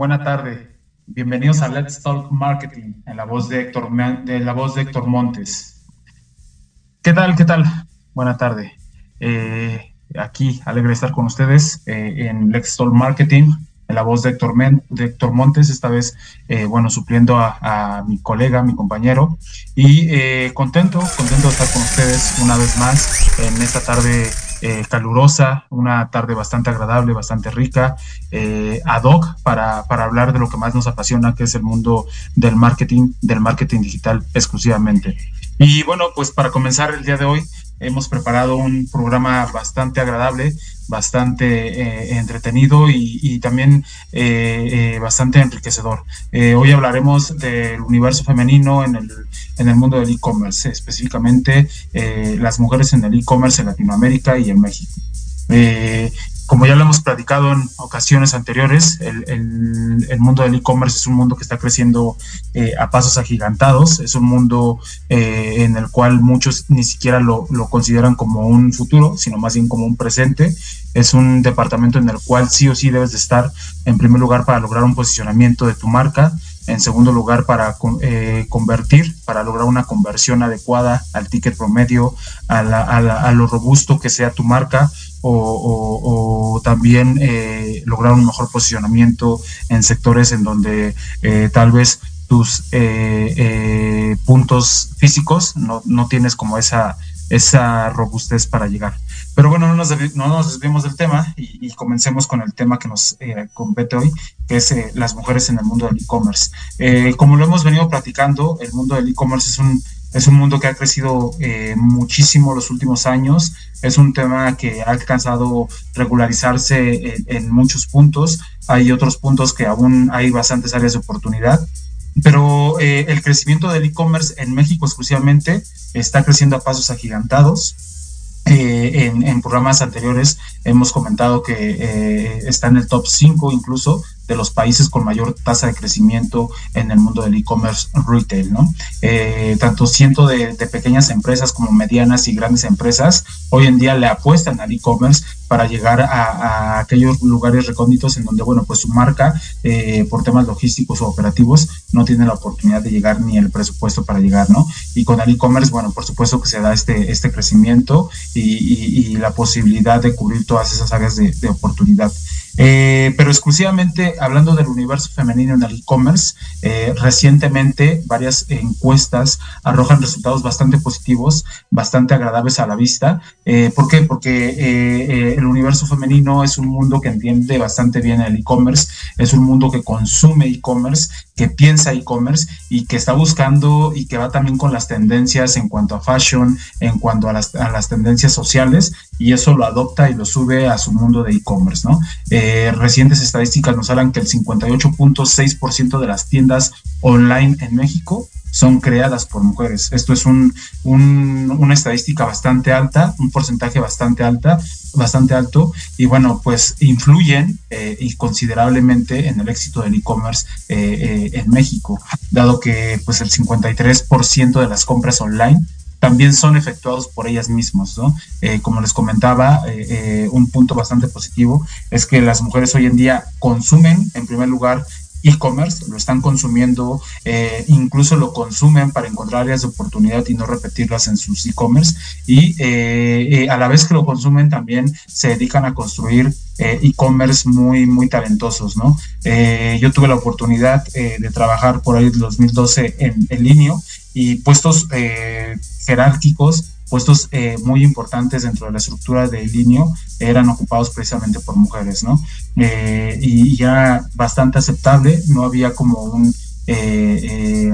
Buena tarde. Bienvenidos a Let's Talk Marketing en la voz de Héctor, de la voz de Héctor Montes. ¿Qué tal? ¿Qué tal? Buena tarde. Eh, aquí, alegre de estar con ustedes eh, en Let's Talk Marketing en la voz de Héctor, de Héctor Montes, esta vez, eh, bueno, supliendo a, a, mi colega, mi compañero, y contento, contento de estar con ustedes una vez más en esta tarde eh, calurosa, una tarde bastante agradable, bastante rica, eh, ad hoc para, para, hablar de lo que más nos apasiona, que es el mundo del marketing, del marketing digital exclusivamente. Y bueno, pues para comenzar el día de hoy, hemos preparado un programa bastante agradable, bastante eh, entretenido y, también eh, eh, bastante enriquecedor. hoy hablaremos del universo femenino en el, en el mundo del e-commerce, específicamente las mujeres en el e-commerce en Latinoamérica y en México. Como ya lo hemos platicado en ocasiones anteriores, el, mundo del e-commerce es un mundo que está creciendo eh, a pasos agigantados, es un mundo eh, en el cual muchos ni siquiera lo, consideran como un futuro, sino más bien como un presente. Es un departamento en el cual sí o sí debes de estar en primer lugar para lograr un posicionamiento de tu marca, en segundo lugar para eh, convertir, para lograr una conversión adecuada al ticket promedio, a lo robusto que sea tu marca o, también eh, lograr un mejor posicionamiento en sectores en donde eh, tal vez tus eh, puntos físicos no, no, tienes como esa, esa robustez para llegar. Pero bueno, no nos, no desviemos del tema y, comencemos con el tema que nos compete hoy, que es las mujeres en el mundo del e-commerce. como lo hemos venido platicando, el mundo del e-commerce es un es un mundo que ha crecido eh, muchísimo los últimos años. Es un tema que ha alcanzado regularizarse en, muchos puntos. Hay otros puntos que aún hay bastantes áreas de oportunidad. Pero eh, el crecimiento del e-commerce en México exclusivamente está creciendo a pasos agigantados. Eh, en, en, programas anteriores hemos comentado que está en el top 5 incluso de los países con mayor tasa de crecimiento en el mundo del e-commerce retail, ¿no? Eh, tanto ciento de, pequeñas empresas como medianas y grandes empresas hoy en día le apuestan al e-commerce para llegar a, aquellos lugares recónditos en donde, bueno, pues su marca, eh, por temas logísticos o operativos, no tiene la oportunidad de llegar ni el presupuesto para llegar, ¿no? Y con el e-commerce, bueno, por supuesto que se da este, este crecimiento y, la posibilidad de cubrir todas esas áreas de, de oportunidad. Eh, pero exclusivamente hablando del universo femenino en el e-commerce, eh, recientemente varias encuestas arrojan resultados bastante positivos, bastante agradables a la vista. Eh, ¿Por qué? Porque el universo femenino es un mundo que entiende bastante bien el e-commerce, es un mundo que consume e-commerce, que piensa e-commerce y que está buscando y que va también con las tendencias en cuanto a fashion, en cuanto a las, a las tendencias sociales y eso lo adopta y lo sube a su mundo de e-commerce, ¿no? Eh, recientes estadísticas nos hablan que el 58.6% de las tiendas online en México son creadas por mujeres. Esto es un, una estadística bastante alta, un porcentaje bastante alta, bastante alto, y bueno, pues influyen eh, y considerablemente en el éxito del e-commerce eh, en México, dado que pues el 53% de las compras online también son efectuados por ellas mismas, ¿no? Eh, como les comentaba, eh, eh, un punto bastante positivo es que las mujeres hoy en día consumen, en primer lugar, e-commerce, lo están consumiendo, incluso lo consumen para encontrar áreas de oportunidad y no repetirlas en sus e-commerce. Y a la vez que lo consumen, también se dedican a construir e-commerce muy, muy talentosos, ¿no? yo tuve la oportunidad de trabajar por ahí en 2012 en, en y puestos jerárquicos puestos eh, muy importantes dentro de la estructura de Linio eran ocupados precisamente por mujeres, ¿no? Eh, y ya bastante aceptable, no había como un... Eh,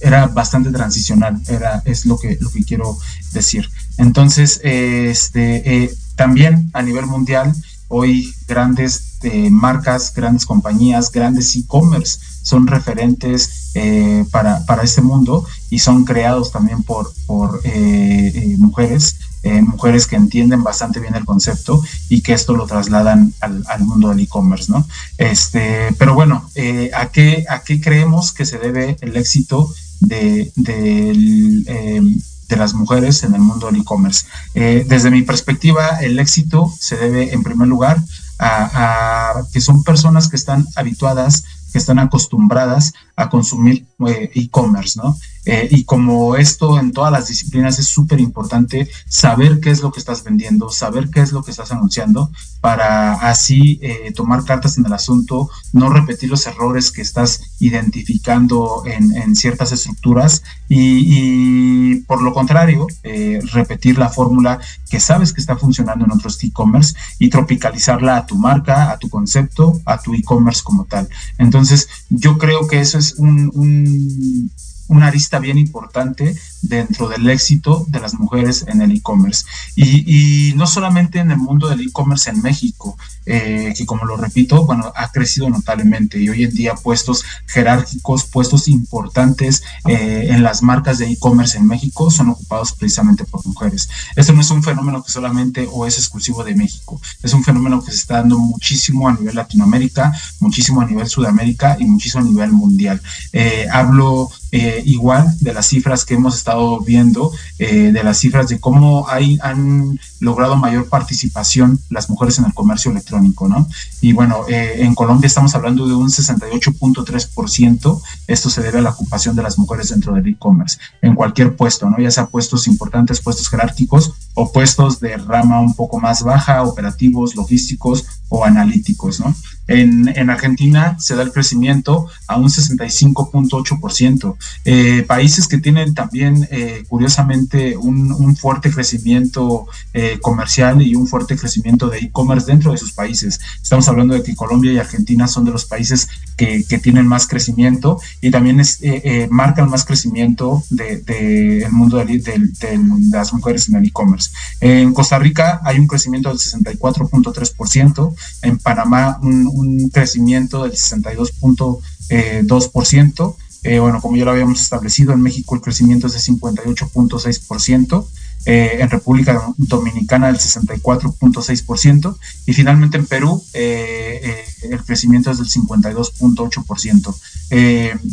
era bastante transicional, era, es lo que, lo que quiero decir. Entonces, este, también a nivel mundial, hoy grandes marcas, grandes compañías, grandes e-commerce son referentes eh, para, para, este mundo y son creados también por, por eh, eh, mujeres, mujeres que entienden bastante bien el concepto y que esto lo trasladan al, mundo del e-commerce, ¿no? Este, pero bueno, ¿a, qué, ¿a qué creemos que se debe el éxito de, de las mujeres en el mundo del e-commerce. desde mi perspectiva, el éxito se debe en primer lugar a, a, que son personas que están habituadas que están acostumbradas a consumir eh, e-commerce, ¿no? Eh, y como esto en todas las disciplinas es súper importante saber qué es lo que estás vendiendo, saber qué es lo que estás anunciando, para así eh, tomar cartas en el asunto, no repetir los errores que estás identificando en, ciertas estructuras y, por lo contrario, repetir la fórmula que sabes que está funcionando en otros e-commerce y tropicalizarla a tu marca, a tu concepto, a tu e-commerce como tal. Entonces, yo creo que eso es un una arista bien importante dentro del éxito de las mujeres en el e-commerce. Y, no solamente en el mundo del e-commerce en México, eh, que como lo repito, bueno, ha crecido notablemente y hoy en día puestos jerárquicos, puestos importantes eh, en las marcas de e-commerce en México son ocupados precisamente por mujeres. Esto no es un fenómeno que solamente o es exclusivo de México, es un fenómeno que se está dando muchísimo a nivel Latinoamérica, muchísimo a nivel Sudamérica y muchísimo a nivel mundial. Eh, hablo igual de las cifras que hemos estado viendo, de las cifras de cómo hay, han logrado mayor participación las mujeres en el comercio electrónico, ¿no? Y bueno, eh, en Colombia estamos hablando de un 68.3%, esto se debe a la ocupación de las mujeres dentro del e-commerce, en cualquier puesto, ¿no? Ya sea puestos importantes, puestos jerárquicos o puestos de rama un poco más baja, operativos, logísticos o analíticos, ¿no? En, en Argentina se da el crecimiento a un 65.8%. Eh, países que tienen también, eh, curiosamente, un, fuerte crecimiento eh, comercial y un fuerte crecimiento de e-commerce dentro de sus países. Estamos hablando de que Colombia y Argentina son de los países que, tienen más crecimiento y también es, marcan más crecimiento del de, el mundo de, de, las mujeres en el e-commerce. En Costa Rica hay un crecimiento del 64.3%, en Panamá un un crecimiento del 62.2%. Eh, bueno, como ya lo habíamos establecido, en México el crecimiento es de 58.6%, eh, en República Dominicana del 64.6% y finalmente en Perú eh, eh, el crecimiento es del 52.8%.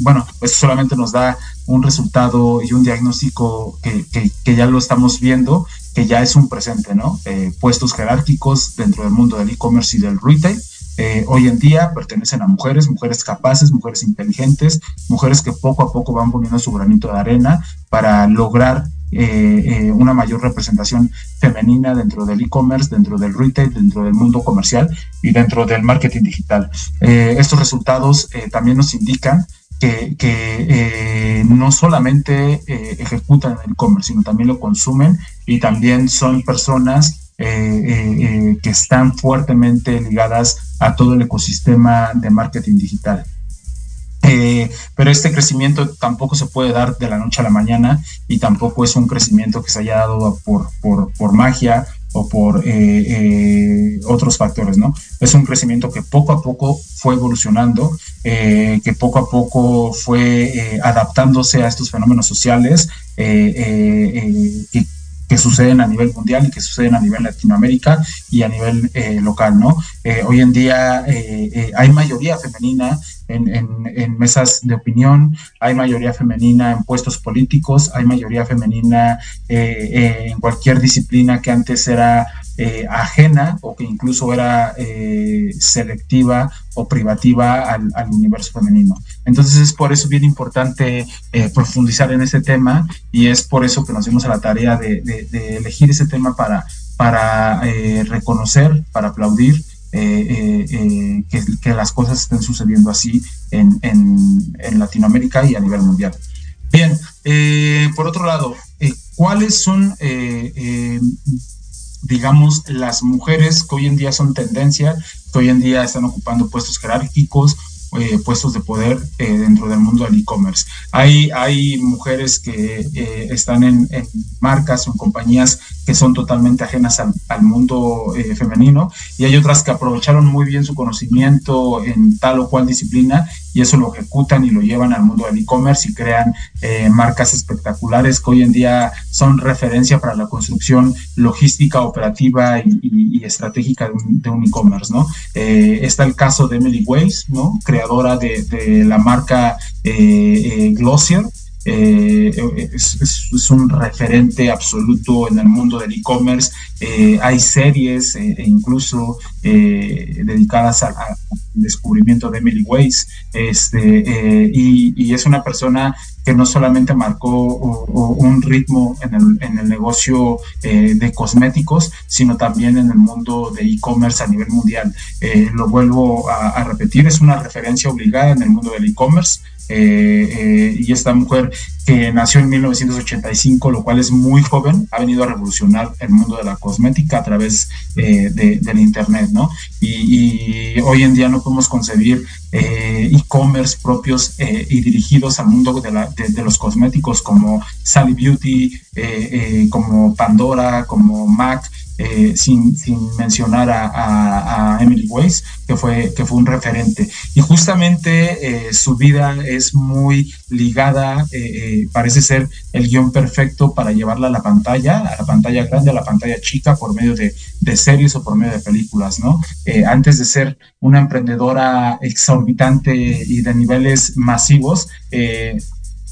bueno, eso solamente nos da un resultado y un diagnóstico que, que, que ya lo estamos viendo, que ya es un presente, ¿no? puestos jerárquicos dentro del mundo del e-commerce y del retail eh, hoy en día pertenecen a mujeres, mujeres capaces, mujeres inteligentes, mujeres que poco a poco van poniendo su granito de arena para lograr eh, eh, una mayor representación femenina dentro del e-commerce, dentro del retail, dentro del mundo comercial y dentro del marketing digital. estos resultados también nos indican que, no solamente ejecutan el e-commerce, sino también lo consumen y también son personas eh, eh, eh, que están fuertemente ligadas a todo el ecosistema de marketing digital. pero este crecimiento tampoco se puede dar de la noche a la mañana y tampoco es un crecimiento que se haya dado por, por, por magia o por otros factores, ¿no? Es un crecimiento que poco a poco fue evolucionando, que poco a poco fue adaptándose a estos fenómenos sociales, que que suceden a nivel mundial y que suceden a nivel Latinoamérica y a nivel eh, local, ¿no? Eh, hoy en día eh, hay mayoría femenina en, mesas de opinión, hay mayoría femenina en puestos políticos, hay mayoría femenina eh, eh, en cualquier disciplina que antes era eh, ajena o que incluso era selectiva o privativa al, universo femenino. Entonces es por eso bien importante profundizar en ese tema y es por eso que nos dimos a la tarea de, elegir ese tema para, para reconocer, para aplaudir eh, eh, eh, que, las cosas estén sucediendo así en, Latinoamérica y a nivel mundial. Bien, por otro lado, ¿cuáles son, digamos, las mujeres que hoy en día son tendencia, que hoy en día están ocupando puestos jerárquicos eh, puestos de poder eh, dentro del mundo del e-commerce. Hay, hay mujeres que eh, están en, marcas o en compañías que son totalmente ajenas al, mundo femenino y hay otras que aprovecharon muy bien su conocimiento en tal o cual disciplina y eso lo ejecutan y lo llevan al mundo del e-commerce y crean marcas espectaculares que hoy en día son referencia para la construcción logística, operativa y, estratégica de un, e-commerce, ¿no? está el caso de Emily Weiss, ¿no? creadora de, la marca eh, eh. Eh, es, un referente absoluto en el mundo del e-commerce. hay series e incluso dedicadas al descubrimiento de Emily Weiss. Este, y, es una persona que no solamente marcó un ritmo en el, en el negocio de cosméticos, sino también en el mundo de e-commerce a nivel mundial. lo vuelvo a, repetir, es una referencia obligada en el mundo del e-commerce. y esta mujer que nació en 1985, lo cual es muy joven, ha venido a revolucionar el mundo de la cosmética a través del Internet, ¿no? Y, hoy en día no podemos concebir e-commerce propios y dirigidos al mundo de, la, de, los cosméticos como Sally Beauty, como Pandora, como MAC, eh, sin, mencionar a, Emily Weiss, que fue, que fue un referente. Y justamente eh, su vida es muy ligada, eh, parece ser el guion perfecto para llevarla a la pantalla, a la pantalla grande, a la pantalla chica, por medio de, series o por medio de películas, ¿no? antes de ser una emprendedora exorbitante y de niveles masivos,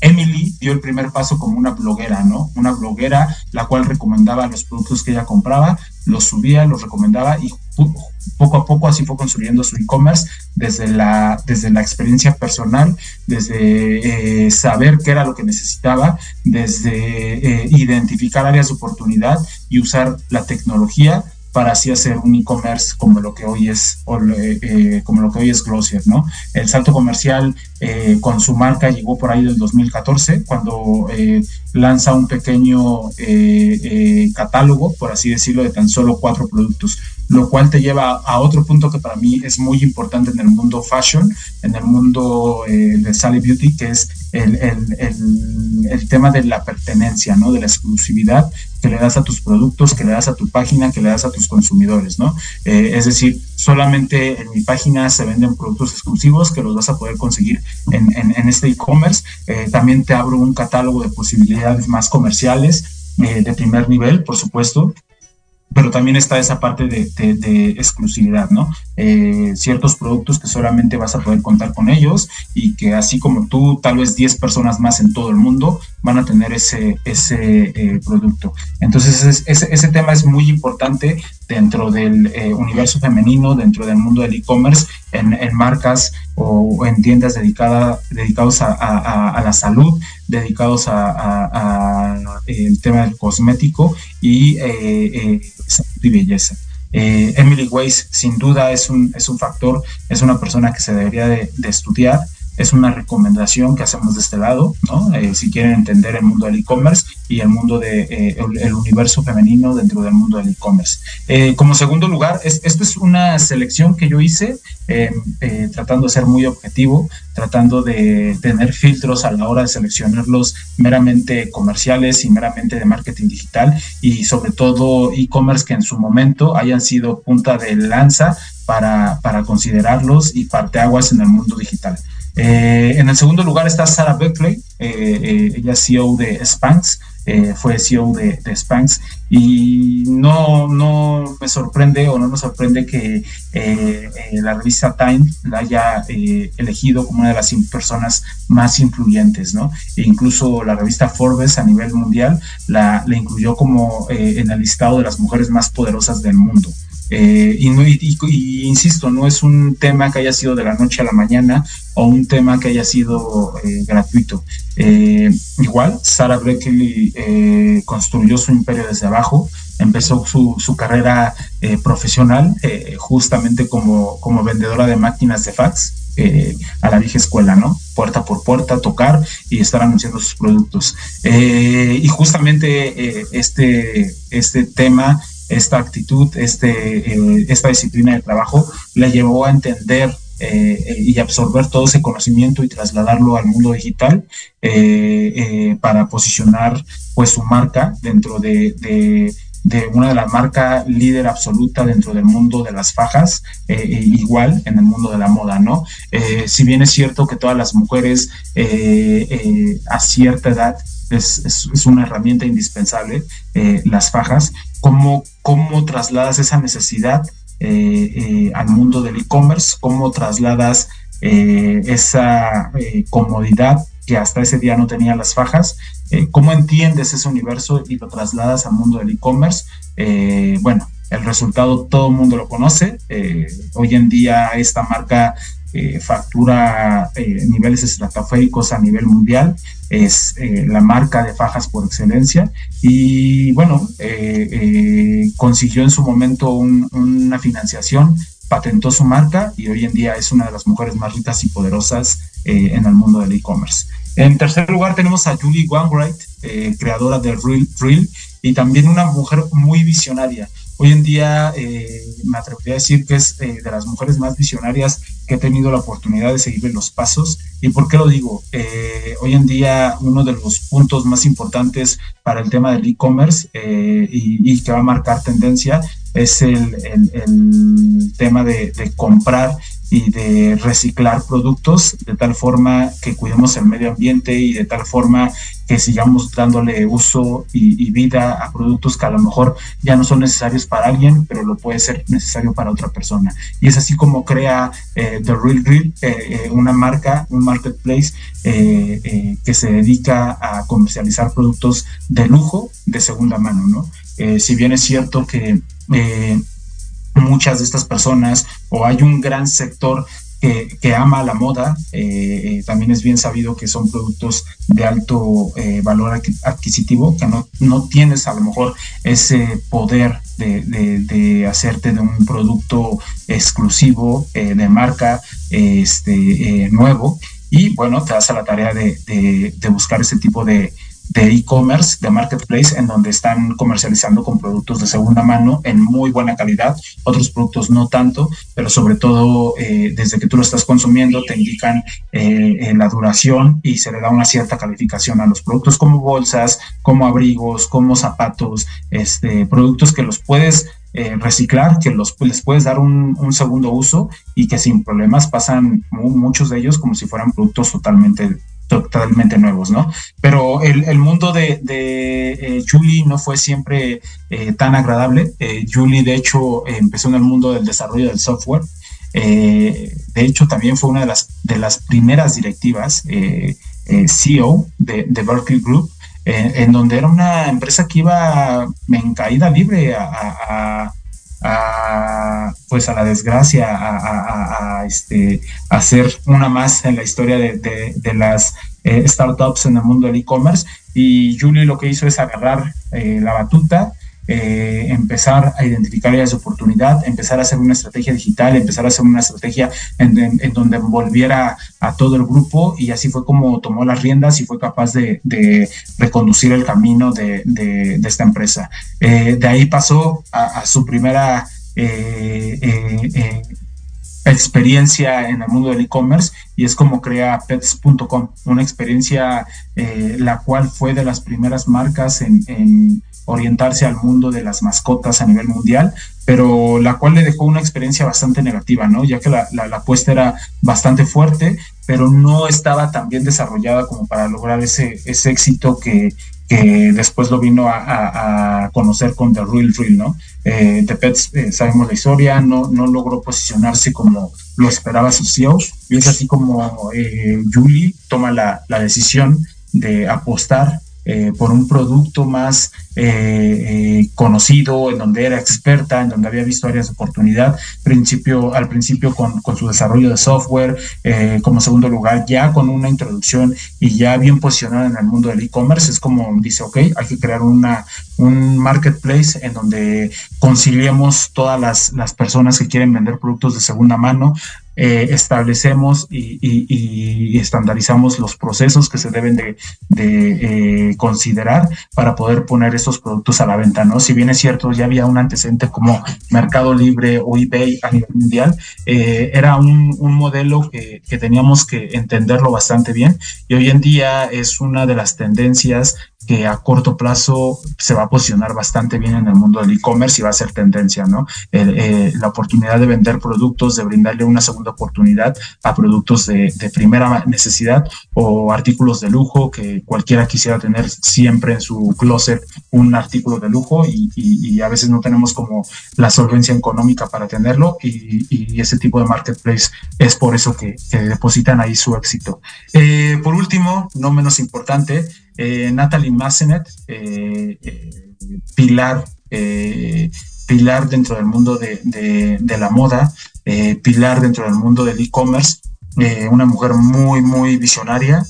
Emily dio el primer paso como una bloguera, ¿no? Una bloguera la cual recomendaba los productos que ella compraba, los subía, los recomendaba y poco a poco así fue construyendo su e-commerce desde la, desde la experiencia personal, desde eh, saber qué era lo que necesitaba, desde eh, identificar áreas de oportunidad y usar la tecnología para así hacer un e-commerce como lo que hoy es eh, eh, como lo que hoy es Glossier, ¿no? El salto comercial eh, con su marca llegó por ahí del 2014 cuando lanza un pequeño catálogo, por así decirlo, de tan solo cuatro productos lo cual te lleva a otro punto que para mí es muy importante en el mundo fashion, en el mundo eh, de Sally Beauty, que es el, tema de la pertenencia, ¿no? De la exclusividad que le das a tus productos, que le das a tu página, que le das a tus consumidores, ¿no? Eh, es decir, solamente en mi página se venden productos exclusivos que los vas a poder conseguir en, este e-commerce. Eh, también te abro un catálogo de posibilidades más comerciales de primer nivel, por supuesto, pero también está esa parte de, exclusividad, ¿no? Eh, ciertos productos que solamente vas a poder contar con ellos y que así como tú, tal vez 10 personas más en todo el mundo van a tener ese, ese eh, producto. Entonces, ese, ese, tema es muy importante dentro del eh, universo femenino, dentro del mundo del e-commerce, en, marcas o, en tiendas dedicadas dedicados a, la salud, dedicados a, el tema del cosmético y, eh, y belleza. Emily Weiss sin duda es un, es un factor, es una persona que se debería de estudiar es una recomendación que hacemos de este lado, ¿no? Eh, si quieren entender el mundo del e-commerce y el mundo de eh, el, universo femenino dentro del mundo del e-commerce. Eh, como segundo lugar, es, esta es una selección que yo hice tratando de ser muy objetivo, tratando de tener filtros a la hora de seleccionarlos meramente comerciales y meramente de marketing digital y sobre todo e-commerce que en su momento hayan sido punta de lanza para, para considerarlos y parteaguas en el mundo digital. Eh, en el segundo lugar está Sarah Beckley, eh, eh, ella es CEO de Spanx. eh, fue CEO de, de, Spanx y no, no me sorprende o no nos sorprende que eh, la revista Time la haya elegido como una de las personas más influyentes, ¿no? E incluso la revista Forbes a nivel mundial la, la incluyó como en el listado de las mujeres más poderosas del mundo. Eh, y, insisto, no es un tema que haya sido de la noche a la mañana o un tema que haya sido eh, gratuito. Eh, igual, Sarah Breckley construyó su imperio desde abajo, empezó su, su carrera profesional justamente como, como vendedora de máquinas de fax. a la vieja escuela, ¿no? Puerta por puerta, tocar y estar anunciando sus productos. y justamente este, este tema esta actitud, este, eh, esta disciplina de trabajo, la llevó a entender eh, y absorber todo ese conocimiento y trasladarlo al mundo digital eh, para posicionar pues su marca dentro de, de, una de las marcas líder absoluta dentro del mundo de las fajas, igual en el mundo de la moda, ¿no? si bien es cierto que todas las mujeres a cierta edad es, es, una herramienta indispensable, las fajas, cómo, cómo trasladas esa necesidad eh, eh, al mundo del e-commerce, cómo trasladas eh, esa comodidad que hasta ese día no tenía las fajas, cómo entiendes ese universo y lo trasladas al mundo del e-commerce. bueno, el resultado todo el mundo lo conoce. hoy en día esta marca factura niveles estratosféricos a nivel mundial es eh, la marca de fajas por excelencia y bueno, eh, eh, consiguió en su momento una financiación, patentó su marca y hoy en día es una de las mujeres más ricas y poderosas en el mundo del e-commerce. En tercer lugar tenemos a Julie Wainwright, creadora de Real, Real y también una mujer muy visionaria. Hoy en día me atrevería a decir que es de las mujeres más visionarias que he tenido la oportunidad de seguirle los pasos. ¿Y por qué lo digo? Eh, hoy en día uno de los puntos más importantes para el tema del e-commerce eh, y, que va a marcar tendencia es el, tema de, de comprar y de reciclar productos de tal forma que cuidemos el medio ambiente y de tal forma que sigamos dándole uso y, vida a productos que a lo mejor ya no son necesarios para alguien, pero lo puede ser necesario para otra persona. Y es así como crea eh, The Real Grill, eh, eh, una marca, un marketplace que se dedica a comercializar productos de lujo de segunda mano, ¿no? si bien es cierto que muchas de estas personas o hay un gran sector que, ama la moda. Eh, eh, también es bien sabido que son productos de alto eh, valor adquisitivo, que no, no tienes a lo mejor ese poder de, hacerte de un producto exclusivo de marca este, nuevo. Y bueno, te das a la tarea de buscar ese tipo de, de e-commerce, de marketplace, en donde están comercializando con productos de segunda mano en muy buena calidad, otros productos no tanto, pero sobre todo eh, desde que tú lo estás consumiendo te indican eh, la duración y se le da una cierta calificación a los productos como bolsas, como abrigos, como zapatos, este, productos que los puedes eh, reciclar, que los, les puedes dar un, segundo uso y que sin problemas pasan muchos de ellos como si fueran productos totalmente totalmente nuevos, ¿no? Pero el, mundo de, eh, Julie no fue siempre eh, tan agradable. Eh, Julie, de hecho, empezó en el mundo del desarrollo del software. de hecho, también fue una de las, de las primeras directivas CEO de, Berkeley Group, en donde era una empresa que iba en caída libre a, pues a la desgracia, a, este, a ser una más en la historia de, las eh, startups en el mundo del e-commerce. Y Julie lo que hizo es agarrar eh, la batuta eh, empezar a identificar áreas de oportunidad, empezar a hacer una estrategia digital, empezar a hacer una estrategia en, donde envolviera a todo el grupo y así fue como tomó las riendas y fue capaz de, reconducir el camino de, esta empresa. Eh, de ahí pasó a, su primera eh, experiencia en el mundo del e-commerce y es como crea pets.com, una experiencia la cual fue de las primeras marcas en orientarse al mundo de las mascotas a nivel mundial, pero la cual le dejó una experiencia bastante negativa, ¿no? Ya que la, la, apuesta era bastante fuerte, pero no estaba tan bien desarrollada como para lograr ese, ese éxito que, que después lo vino a, conocer con The Real Real, ¿no? Eh, The Pets, eh, sabemos la historia, no, no logró posicionarse como lo esperaba su CEO, y es así como eh, Julie toma la, la decisión de apostar eh, por un producto más eh, eh, conocido, en donde era experta, en donde había visto áreas de oportunidad, principio, al principio con, con su desarrollo de software, como segundo lugar ya con una introducción y ya bien posicionada en el mundo del e-commerce, es como dice, ok, hay que crear una, un marketplace en donde conciliemos todas las, las personas que quieren vender productos de segunda mano, eh, establecemos y, estandarizamos los procesos que se deben de, eh, considerar para poder poner estos productos a la venta, ¿no? Si bien es cierto, ya había un antecedente como Mercado Libre o eBay a nivel mundial, eh, era un, modelo que, que teníamos que entenderlo bastante bien y hoy en día es una de las tendencias que a corto plazo se va a posicionar bastante bien en el mundo del e-commerce y va a ser tendencia, ¿no? Eh, la oportunidad de vender productos, de brindarle una segunda oportunidad a productos de, primera necesidad o artículos de lujo que cualquiera quisiera tener siempre en su closet un artículo de lujo y, a veces no tenemos como la solvencia económica para tenerlo y, ese tipo de marketplace es por eso que, depositan ahí su éxito. Eh, por último, no menos importante, eh, Natalie Massenet, eh, eh, pilar, pilar dentro del mundo de, la moda, pilar dentro del mundo del e-commerce, una mujer muy, muy visionaria,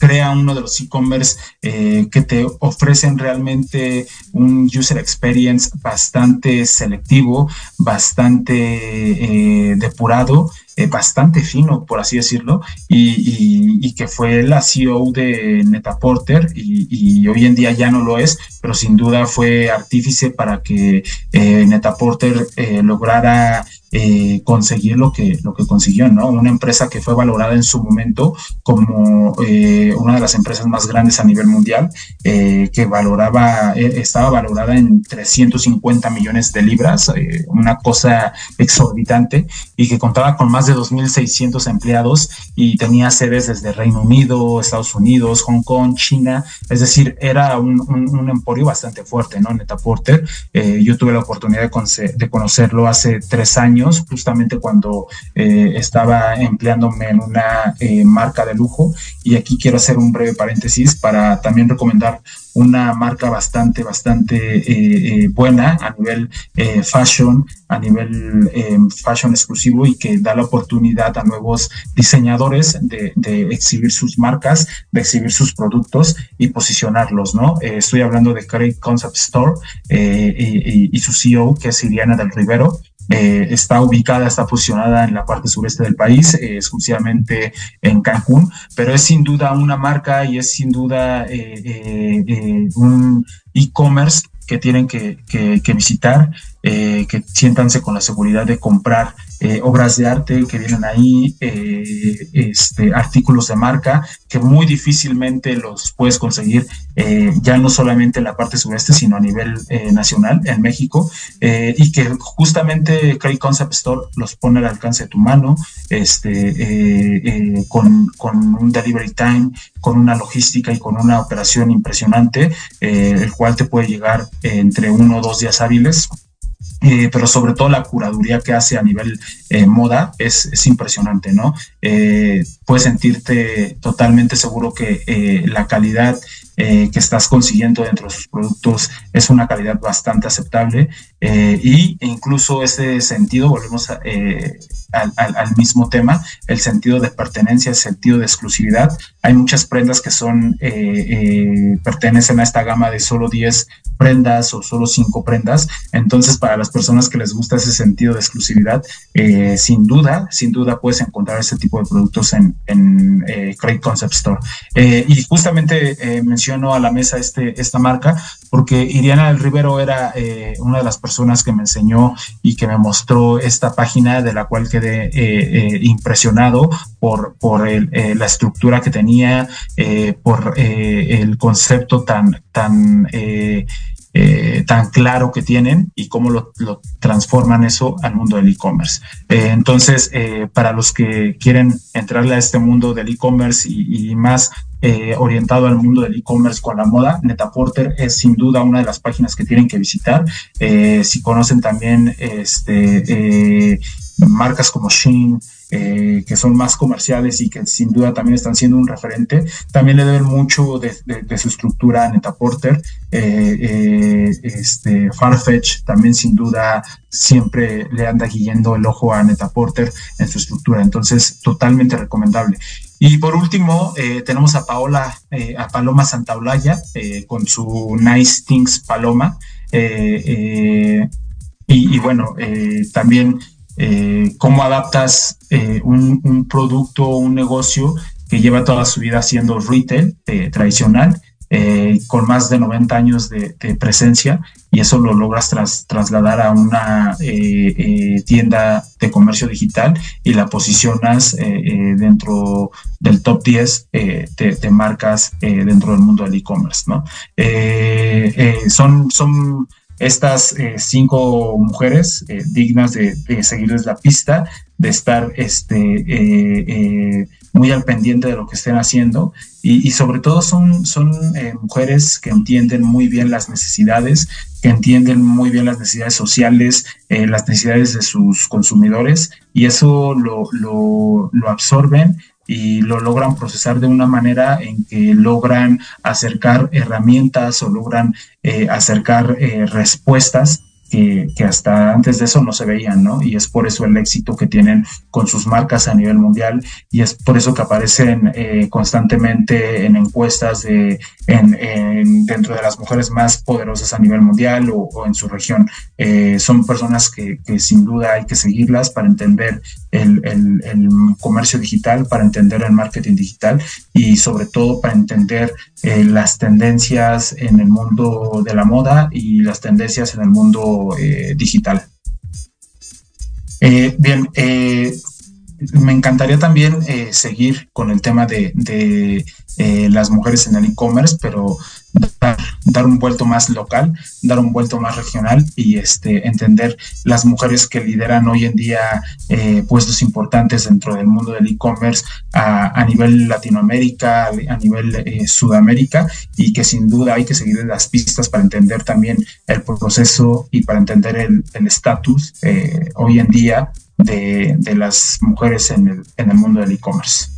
crea uno de los e-commerce que te ofrecen realmente un user experience bastante selectivo, bastante depurado eh, bastante fino, por así decirlo, y, que fue la CEO de Netaporter y, hoy en día ya no lo es, pero sin duda fue artífice para que eh, Netaporter eh, lograra eh, conseguir lo que, lo que consiguió, ¿no? Una empresa que fue valorada en su momento como eh, una de las empresas más grandes a nivel mundial, eh, que valoraba, estaba valorada en 350 millones de libras, una cosa exorbitante, y que contaba con más de 2.600 empleados y tenía sedes desde Reino Unido, Estados Unidos, Hong Kong, China, es decir, era un, emporio bastante fuerte, ¿no? Netaporter. yo tuve la oportunidad de conocerlo hace tres años justamente cuando eh, estaba empleándome en una eh, marca de lujo. Y aquí quiero hacer un breve paréntesis para también recomendar una marca bastante, bastante eh, buena a nivel fashion, a nivel fashion exclusivo y que da la oportunidad a nuevos diseñadores de, exhibir sus marcas, de exhibir sus productos y posicionarlos, ¿no? estoy hablando de Craig Concept Store y, y, su CEO, que es Iriana del Rivero. Eh, está ubicada, está posicionada en la parte sureste del país, eh, exclusivamente en Cancún, pero es sin duda una marca y es sin duda eh, un e-commerce que tienen que, que visitar, que siéntanse con la seguridad de comprar eh, obras de arte que vienen ahí, eh, este, artículos de marca que muy difícilmente los puedes conseguir eh, ya no solamente en la parte sureste, sino a nivel nacional en México y que justamente Craig Concept Store los pone al alcance de tu mano, este, con, con, un delivery time, con una logística y con una operación impresionante, el cual te puede llegar entre uno o dos días hábiles eh, pero sobre todo la curaduría que hace a nivel eh, moda es, es, impresionante, ¿no? Eh, puedes sentirte totalmente seguro que la calidad que estás consiguiendo dentro de sus productos es una calidad bastante aceptable y incluso ese sentido, volvemos a, al, mismo tema, el sentido de pertenencia, el sentido de exclusividad. Hay muchas prendas que son, eh, eh, pertenecen a esta gama de solo 10 prendas o solo 5 prendas. Entonces, para las personas que les gusta ese sentido de exclusividad, eh, sin duda, sin duda puedes encontrar ese tipo de productos en, en Concept Store. y justamente menciono a la mesa este, esta marca porque Iriana del Rivero era una de las personas que me enseñó y que me mostró esta página de la cual quedé eh, eh, impresionado por, por eh, la estructura que tenía, por el concepto tan, tan tan claro que tienen y cómo lo, transforman eso al mundo del e-commerce. entonces, para los que quieren entrarle a este mundo del e-commerce y, más eh, orientado al mundo del e-commerce con la moda, Netaporter es sin duda una de las páginas que tienen que visitar. Eh, si conocen también este, marcas como Shein, eh, que son más comerciales y que sin duda también están siendo un referente. También le deben mucho de, su estructura a Netaporter. Eh, eh, este, Farfetch también sin duda siempre le anda guiando el ojo a Netaporter en su estructura. Entonces, totalmente recomendable. Y por último, tenemos a Paola, a Paloma Santaolalla con su Nice Things Paloma. y, y, bueno, también eh, cómo adaptas eh, un, producto un negocio que lleva toda su vida siendo retail eh, tradicional, con más de 90 años de, presencia, y eso lo logras trasladar a una tienda de comercio digital y la posicionas dentro del top 10 de, marcas dentro del mundo del e-commerce. ¿no? son, son estas eh, cinco mujeres eh, dignas de, seguirles la pista, de estar este, eh, muy al pendiente de lo que estén haciendo. Y, sobre todo son, son mujeres que entienden muy bien las necesidades, que entienden muy bien las necesidades sociales, las necesidades de sus consumidores y eso lo, lo, lo absorben y lo logran procesar de una manera en que logran acercar herramientas o logran eh, acercar eh, respuestas que, hasta antes de eso no se veían, ¿no? Y es por eso el éxito que tienen con sus marcas a nivel mundial y es por eso que aparecen eh, constantemente en encuestas de, en, dentro de las mujeres más poderosas a nivel mundial o, en su región. Eh, son personas que, sin duda hay que seguirlas para entender el, comercio digital, para entender el marketing digital y sobre todo para entender eh, las tendencias en el mundo de la moda y las tendencias en el mundo eh, digital. Eh, bien, me encantaría también seguir con el tema de, las mujeres en el e-commerce, pero dar, un vuelto más local, dar un vuelto más regional y este, entender las mujeres que lideran hoy en día eh, puestos importantes dentro del mundo del e-commerce a, nivel Latinoamérica, a nivel eh, Sudamérica y que sin duda hay que seguir las pistas para entender también el proceso y para entender el estatus eh, hoy en día de, las mujeres en el, en el mundo del e-commerce.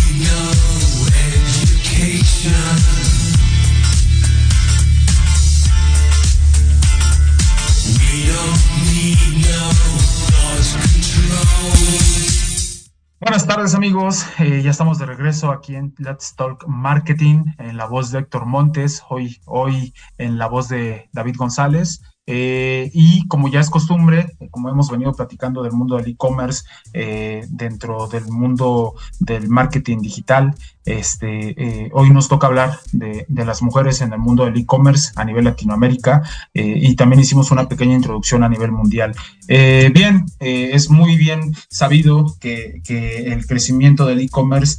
Buenas tardes amigos, eh, ya estamos de regreso aquí en Let's Talk Marketing en la voz de Héctor Montes, hoy, hoy en la voz de David González. Eh, y como ya es costumbre, como hemos venido platicando del mundo del e-commerce, eh, dentro del mundo del marketing digital, este, eh, hoy nos toca hablar de, las mujeres en el mundo del e-commerce a nivel Latinoamérica eh, y también hicimos una pequeña introducción a nivel mundial. Eh, bien, es muy bien sabido que, el crecimiento del e-commerce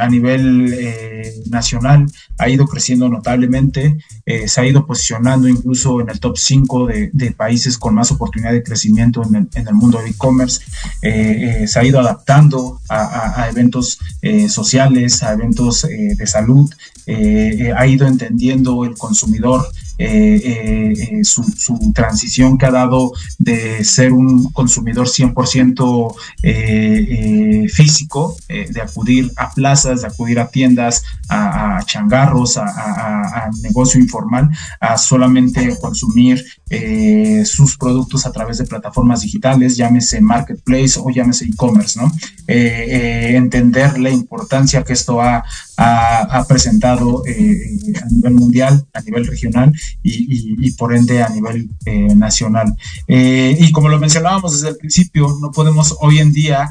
a nivel nacional ha ido creciendo notablemente, se ha ido posicionando incluso en el top 5 de, países con más oportunidad de crecimiento en el, mundo del e-commerce, se ha ido adaptando a eventos sociales, a eventos eh, de salud, eh, eh, ha ido entendiendo el consumidor su, transición que ha dado de ser un consumidor 100% físico, de acudir a plazas, de acudir a tiendas, a, changarros, a, negocio informal, a solamente consumir sus productos a través de plataformas digitales, llámese marketplace o llámese e-commerce, ¿no? entender la importancia que esto ha, presentado eh, a nivel mundial, a nivel regional y, por ende a nivel eh, nacional. Eh, y como lo mencionábamos desde el principio, no podemos hoy en día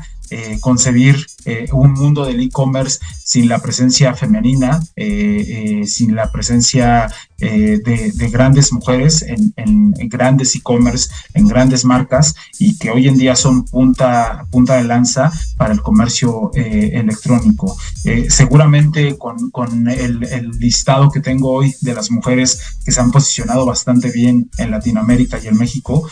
concebir un mundo del e-commerce sin la presencia femenina, sin la presencia eh, de, grandes mujeres en, grandes e-commerce, en grandes marcas y que hoy en día son punta, punta de lanza para el comercio eh, electrónico. Eh, seguramente con, con el, listado que tengo hoy de las mujeres que se han posicionado bastante bien en Latinoamérica y en México,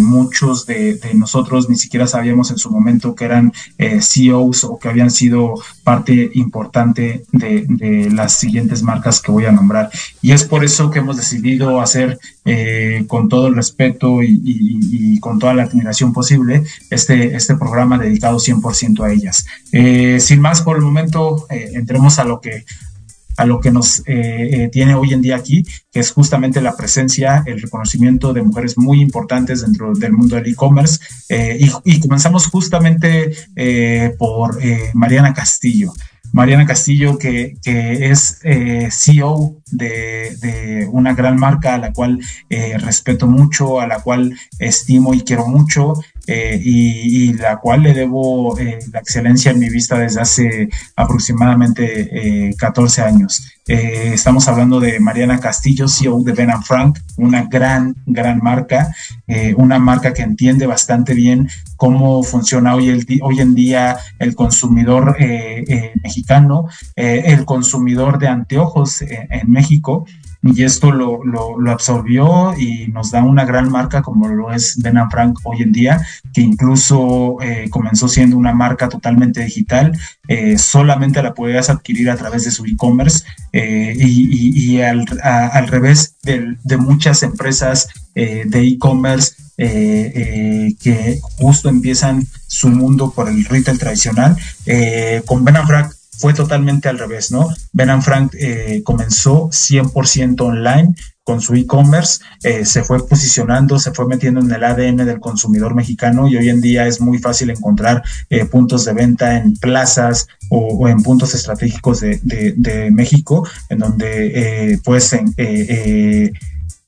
muchos de, nosotros ni siquiera sabíamos en su momento que eran CEOs o que habían sido parte importante de las siguientes marcas que voy a nombrar. Y es por eso que hemos decidido hacer eh, con todo el respeto y, con toda la admiración posible este, este programa dedicado 100% a ellas. Eh, sin más por el momento, eh, entremos a lo que a lo que nos tiene hoy en día aquí, que es justamente la presencia, el reconocimiento de mujeres muy importantes dentro del mundo del e-commerce. Y, comenzamos justamente por Mariana Castillo. Mariana Castillo, que, es eh, CEO de, una gran marca a la cual eh, respeto mucho, a la cual estimo y quiero mucho, eh, y, la cual le debo la excelencia en mi vista desde hace aproximadamente 14 años. estamos hablando de Mariana Castillo, CEO de Ben Frank, una gran, gran marca, una marca que entiende bastante bien cómo funciona hoy, el, hoy en día el consumidor mexicano eh, el consumidor de anteojos eh, en, México, y esto lo, absorbió y nos da una gran marca como lo es Ben Frank hoy en día, que incluso eh, comenzó siendo una marca totalmente digital, solamente la podías adquirir a través de su e-commerce y, al, revés de, de, muchas empresas de e-commerce que justo empiezan su mundo por el retail tradicional, con Ben Frank fue totalmente al revés, ¿no? Ben Frank eh, comenzó 100% online con su e-commerce, eh, se fue posicionando, se fue metiendo en el ADN del consumidor mexicano y hoy en día es muy fácil encontrar eh, puntos de venta en plazas o, en puntos estratégicos de, México, en donde puedes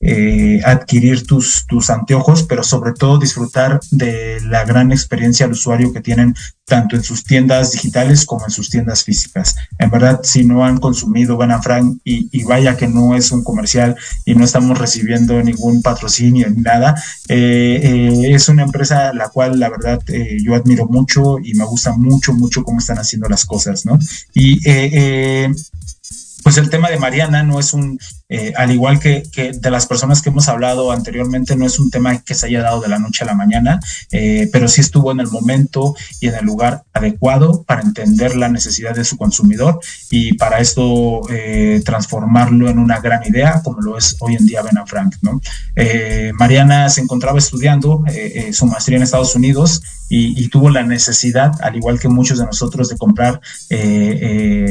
eh, adquirir tus, tus anteojos, pero sobre todo disfrutar de la gran experiencia al usuario que tienen tanto en sus tiendas digitales como en sus tiendas físicas. En verdad, si no han consumido Ben Frank y, y, vaya que no es un comercial y no estamos recibiendo ningún patrocinio ni nada, eh, eh, es una empresa la cual la verdad yo admiro mucho y me gusta mucho, mucho cómo están haciendo las cosas, ¿no? Y pues el tema de Mariana no es un eh, al igual que, de las personas que hemos hablado anteriormente, no es un tema que se haya dado de la noche a la mañana, eh, pero sí estuvo en el momento y en el lugar adecuado para entender la necesidad de su consumidor y para esto eh, transformarlo en una gran idea, como lo es hoy en día Ben Frank. Mariana se encontraba estudiando su maestría en Estados Unidos y, tuvo la necesidad, al igual que muchos de nosotros, de comprar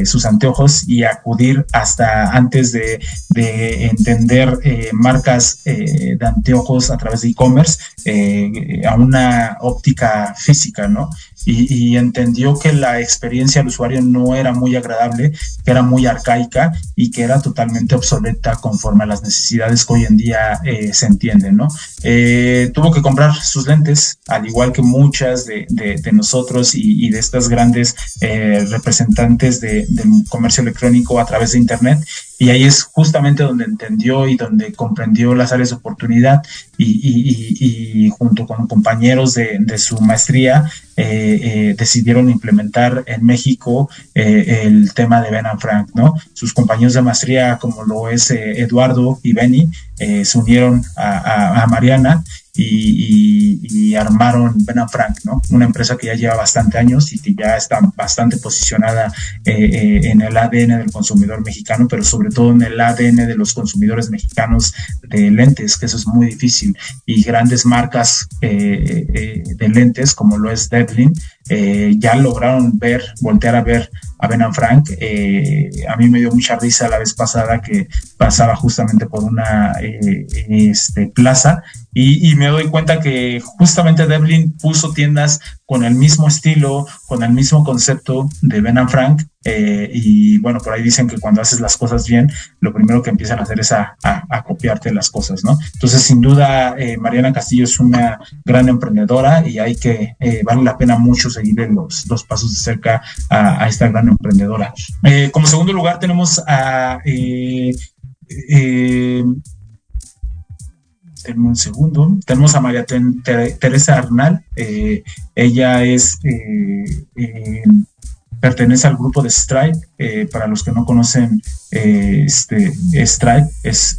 sus anteojos y acudir hasta antes de entender eh, marcas eh, de anteojos a través de e-commerce eh, a una óptica física, ¿no? Y, entendió que la experiencia del usuario no era muy agradable, que era muy arcaica y que era totalmente obsoleta conforme a las necesidades que hoy en día eh, se entienden, ¿no? Eh, tuvo que comprar sus lentes, al igual que muchas de, nosotros y, de estas grandes eh, representantes del comercio electrónico a través de Internet. Y ahí es justamente donde entendió y donde comprendió las áreas de oportunidad y, junto con compañeros de, su maestría eh, eh, decidieron implementar en México eh, el tema de Ben Frank, ¿no? Sus compañeros de maestría, como lo es Eduardo y Benny, se unieron a, Mariana y, armaron Ben Frank, ¿no? Una empresa que ya lleva bastante años y que ya está bastante posicionada eh, eh, en el ADN del consumidor mexicano, pero sobre todo en el ADN de los consumidores mexicanos de lentes, que eso es muy difícil. Y grandes marcas eh, de lentes, como lo es Devlin, ya lograron ver, voltear a ver a Ben Frank. a mí me dio mucha risa la vez pasada que pasaba justamente por una este, plaza y, me doy cuenta que justamente Devlin puso tiendas con el mismo estilo, con el mismo concepto de Ben Frank. Eh, y bueno, por ahí dicen que cuando haces las cosas bien, lo primero que empiezan a hacer es a, copiarte las cosas, ¿no? Entonces, sin duda, eh, Mariana Castillo es una gran emprendedora y hay que, eh, vale la pena mucho seguir los, los pasos de cerca a, esta gran emprendedora. como segundo lugar tenemos a un segundo. Tenemos a María Teresa Arnal. Eh, ella es eh, eh, pertenece al grupo de Stripe. para los que no conocen, este, Stripe es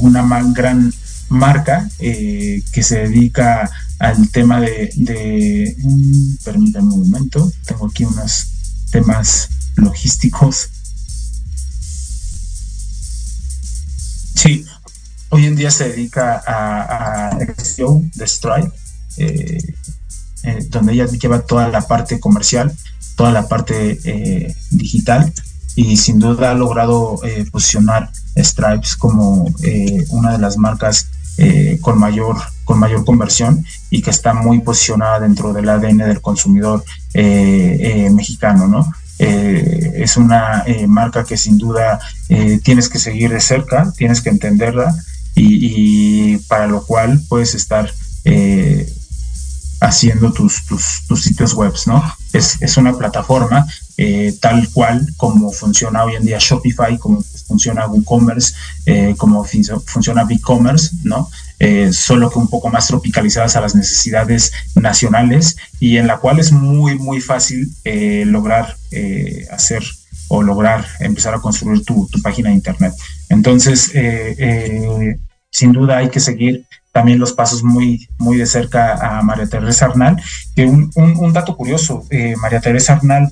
una gran marca que se dedica al tema de, de permítanme un momento, tengo aquí unos temas logísticos. Sí, hoy en día se dedica a, a de Stripe, eh, eh, donde ella lleva toda la parte comercial, toda la parte eh, digital y sin duda ha logrado posicionar Stripes como una de las marcas con mayor con mayor conversión y que está muy posicionada dentro del ADN del consumidor mexicano, ¿no? es una marca que sin duda tienes que seguir de cerca, tienes que entenderla y, para lo cual puedes estar eh, haciendo tus, tus, sitios web, ¿no? Es, es una plataforma eh, tal cual como funciona hoy en día Shopify, como funciona WooCommerce, eh, como funciona BigCommerce, ¿no? solo que un poco más tropicalizadas a las necesidades nacionales y en la cual es muy, muy fácil lograr hacer o lograr empezar a construir tu, tu página de internet. Entonces, sin duda hay que seguir también los pasos muy, muy de cerca a María Teresa Arnal. Que un, dato curioso, eh, María Teresa Arnal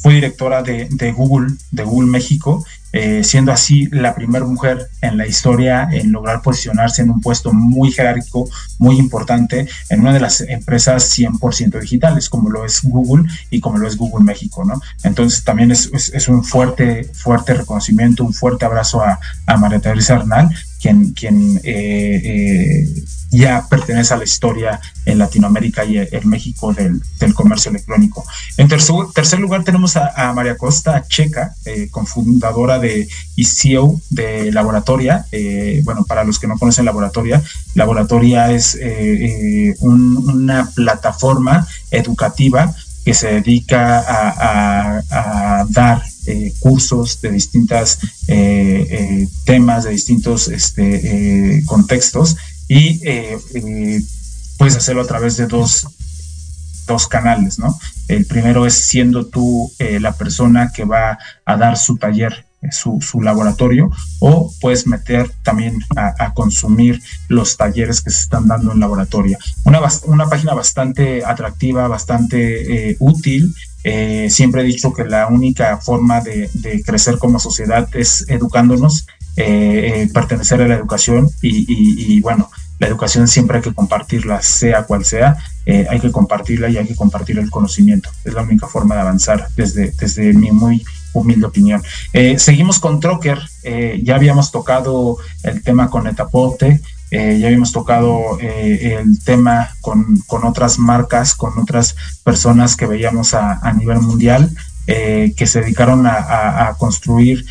fue directora de, Google, de Google México, eh, siendo así la primera mujer en la historia en lograr posicionarse en un puesto muy jerárquico, muy importante, en una de las empresas 100% digitales, como lo es Google y como lo es Google México, ¿no? Entonces también es, es, un fuerte, fuerte reconocimiento, un fuerte abrazo a, a María Teresa Arnal, quien, quien eh, eh, ya pertenece a la historia en Latinoamérica y en México del, comercio electrónico. En tercer, lugar tenemos a, María Costa Checa, eh, cofundadora de ICO de Laboratoria. Eh, bueno, para los que no conocen Laboratoria, Laboratoria es eh, una plataforma educativa que se dedica a, dar cursos de distintos temas, de distintos este, contextos y eh, eh, puedes hacerlo a través de dos, dos canales, ¿no? El primero es siendo tú eh, la persona que va a dar su taller su, laboratorio o puedes meter también a, consumir los talleres que se están dando en laboratorio. Una, una página bastante atractiva, bastante eh, útil. Eh, siempre he dicho que la única forma de, crecer como sociedad es educándonos, eh, pertenecer a la educación y, bueno, la educación siempre hay que compartirla, sea cual sea, hay que compartirla y hay que compartir el conocimiento. Es la única forma de avanzar desde, desde mi muy humilde opinión. Eh, seguimos con Trocker, eh, ya habíamos tocado el tema con Etapote, eh, ya habíamos tocado el tema con, otras marcas, con otras personas que veíamos a, nivel mundial, que se dedicaron a, a construir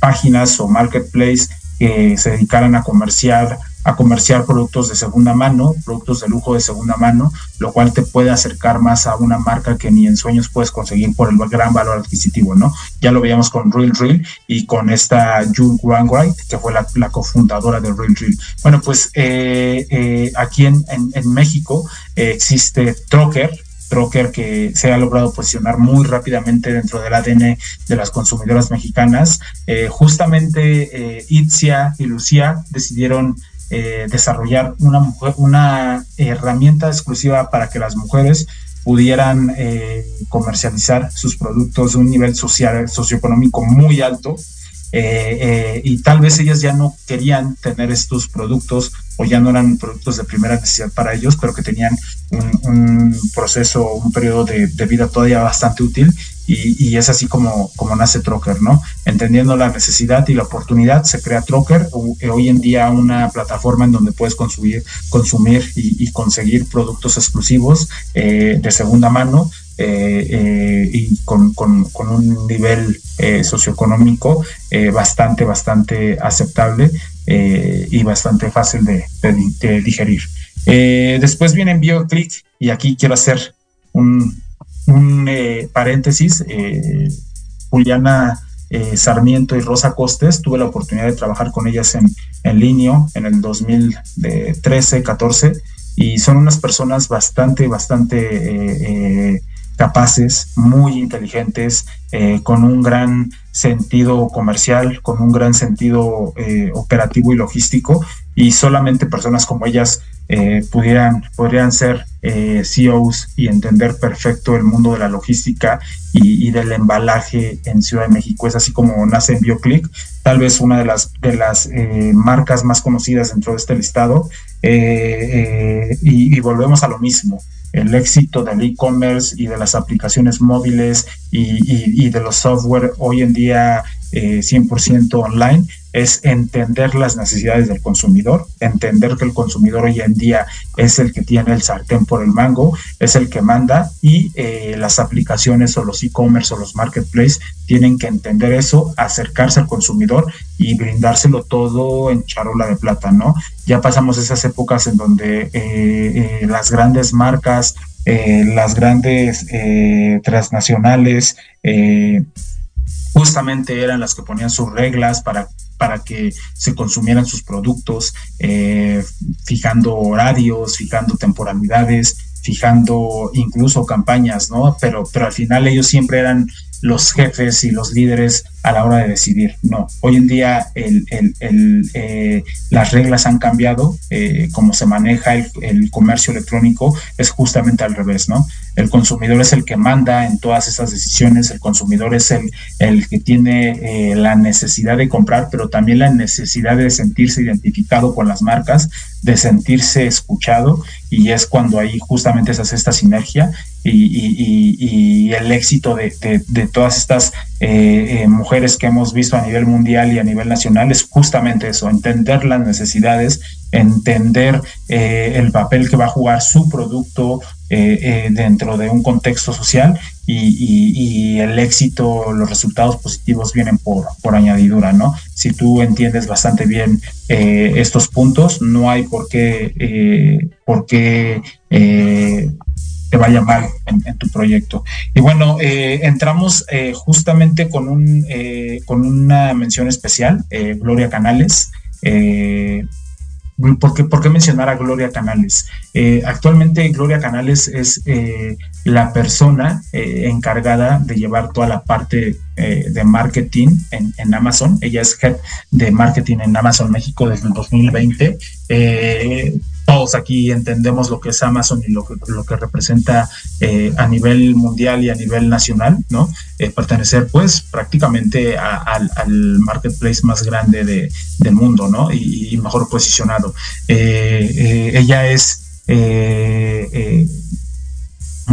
páginas o marketplace que se dedicaran a comerciar a comerciar productos de segunda mano, productos de lujo de segunda mano, lo cual te puede acercar más a una marca que ni en sueños puedes conseguir por el gran valor adquisitivo, ¿no? Ya lo veíamos con Real Real y con esta June Wainwright, que fue la, cofundadora de Real Real. Bueno, pues eh, eh, aquí en, México eh, existe Trocker, Trocker que se ha logrado posicionar muy rápidamente dentro del ADN de las consumidoras mexicanas. justamente Itzia y Lucía decidieron eh, desarrollar una, una herramienta exclusiva para que las mujeres pudieran eh, comercializar sus productos de un nivel social, socioeconómico muy alto. Eh, y tal vez ellas ya no querían tener estos productos o ya no eran productos de primera necesidad para ellos, pero que tenían un, proceso, un periodo de, vida todavía bastante útil y, es así como, como nace Trocker, ¿no? Entendiendo la necesidad y la oportunidad, se crea Trocker, eh, hoy en día una plataforma en donde puedes consumir, consumir y, conseguir productos exclusivos eh, de segunda mano, eh, y con, un nivel socioeconómico bastante, bastante aceptable y bastante fácil de, digerir. después viene BioClick y aquí quiero hacer un, un eh, paréntesis, eh, Juliana eh, Sarmiento y Rosa Costes, tuve la oportunidad de trabajar con ellas en, en línea en el 2013, 14, y son unas personas bastante, bastante capaces, muy inteligentes, con un gran sentido comercial, con un gran sentido operativo y logístico, y solamente personas como ellas eh, pudieran, podrían ser eh, CEOs y entender perfecto el mundo de la logística y, del embalaje en Ciudad de México. Es así como nace en BioClick, tal vez una de las, de las eh, marcas más conocidas dentro de este listado. y, volvemos a lo mismo el éxito del e-commerce y de las aplicaciones móviles y, de los software hoy en día 100% online es entender las necesidades del consumidor, entender que el consumidor hoy en día es el que tiene el sartén por el mango, es el que manda y eh, las aplicaciones o los e-commerce o los marketplaces tienen que entender eso, acercarse al consumidor y brindárselo todo en charola de plata, ¿no? Ya pasamos esas épocas en donde eh, eh, las grandes marcas, las grandes transnacionales, justamente eran las que ponían sus reglas para para que se consumieran sus productos, eh, fijando horarios, fijando temporalidades, fijando incluso campañas, ¿no? Pero, pero al final ellos siempre eran los jefes y los líderes a la hora de decidir. No, hoy en día eh, las reglas han cambiado, eh, como se maneja el, comercio electrónico es justamente al revés, ¿no? El consumidor es el que manda en todas esas decisiones, el consumidor es el, el que tiene eh, la necesidad de comprar, pero también la necesidad de sentirse identificado con las marcas, de sentirse escuchado y es cuando ahí justamente se hace esta sinergia y, el éxito de, todas estas eh, eh, mujeres que hemos visto a nivel mundial y a nivel nacional es justamente eso, entender las necesidades, entender eh, el papel que va a jugar su producto dentro de un contexto social y, el éxito, los resultados positivos vienen por, por añadidura, ¿no? Si tú entiendes bastante bien estos puntos, no hay por qué, por qué te vaya mal en, tu proyecto. Y bueno, eh, entramos eh, justamente con, un, eh, con una mención especial, Gloria Canales. ¿por qué, por qué mencionar a Gloria Canales? Eh, actualmente Gloria Canales es eh, la persona encargada de llevar toda la parte de marketing en, en, Amazon. Ella es head de marketing en Amazon México desde el 2020 todos aquí entendemos lo que es Amazon y lo que, lo que representa eh, a nivel mundial y a nivel nacional, ¿no? Eh, pertenecer pues prácticamente al marketplace más grande de, del mundo, ¿no? Y, mejor posicionado. Eh, ella es...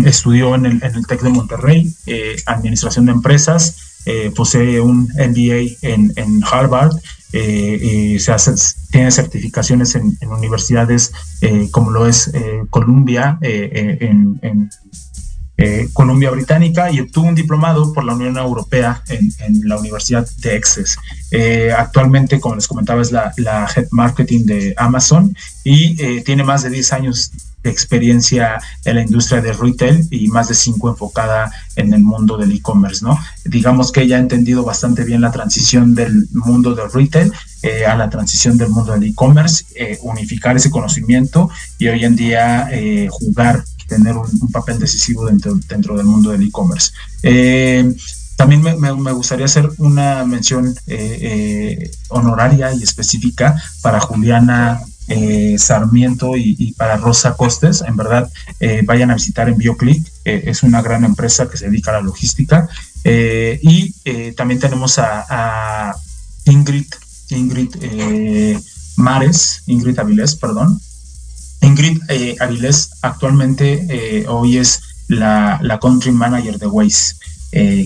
estudió en el, en el TEC de Monterrey, Administración de Empresas, posee un MBA en, en Harvard eh, se hace, tiene certificaciones en, universidades eh, como lo es eh, Columbia, en, Columbia Británica, y obtuvo un diplomado por la Unión Europea en, la Universidad de Exes. actualmente, como les comentaba, es la, Head Marketing de Amazon y tiene más de 10 años experiencia en la industria de retail y más de cinco enfocada en el mundo del e-commerce, ¿no? Digamos que ella ha entendido bastante bien la transición del mundo del retail eh, a la transición del mundo del e-commerce, eh, unificar ese conocimiento y hoy en día eh, jugar, tener un, papel decisivo dentro, dentro del mundo del e-commerce. También me, gustaría hacer una mención honoraria y específica para Juliana eh, Sarmiento y, para Rosa Costes. En verdad, eh, vayan a visitar en BioClick. Eh, es una gran empresa que se dedica a la logística. y también tenemos a, Ingrid, Ingrid Mares, Ingrid Avilés, perdón. Ingrid Avilés actualmente hoy es la, country manager de Waze.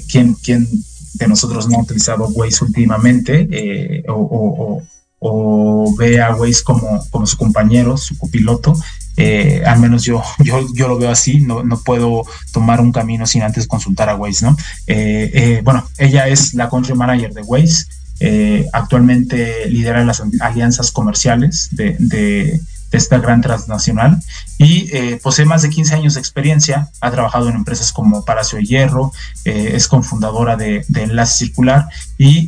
quien, quien de nosotros no ha utilizado Waze últimamente o o ve a Waze como, como su compañero, su copiloto. Eh, al menos yo, yo, yo lo veo así, no, no, puedo tomar un camino sin antes consultar a Waze, ¿no? Eh, eh, bueno, ella es la country manager de Waze, actualmente lidera las alianzas comerciales de, de, esta gran transnacional. Y posee más de 15 años de experiencia, ha trabajado en empresas como Palacio de Hierro, es cofundadora de, de Enlace Circular y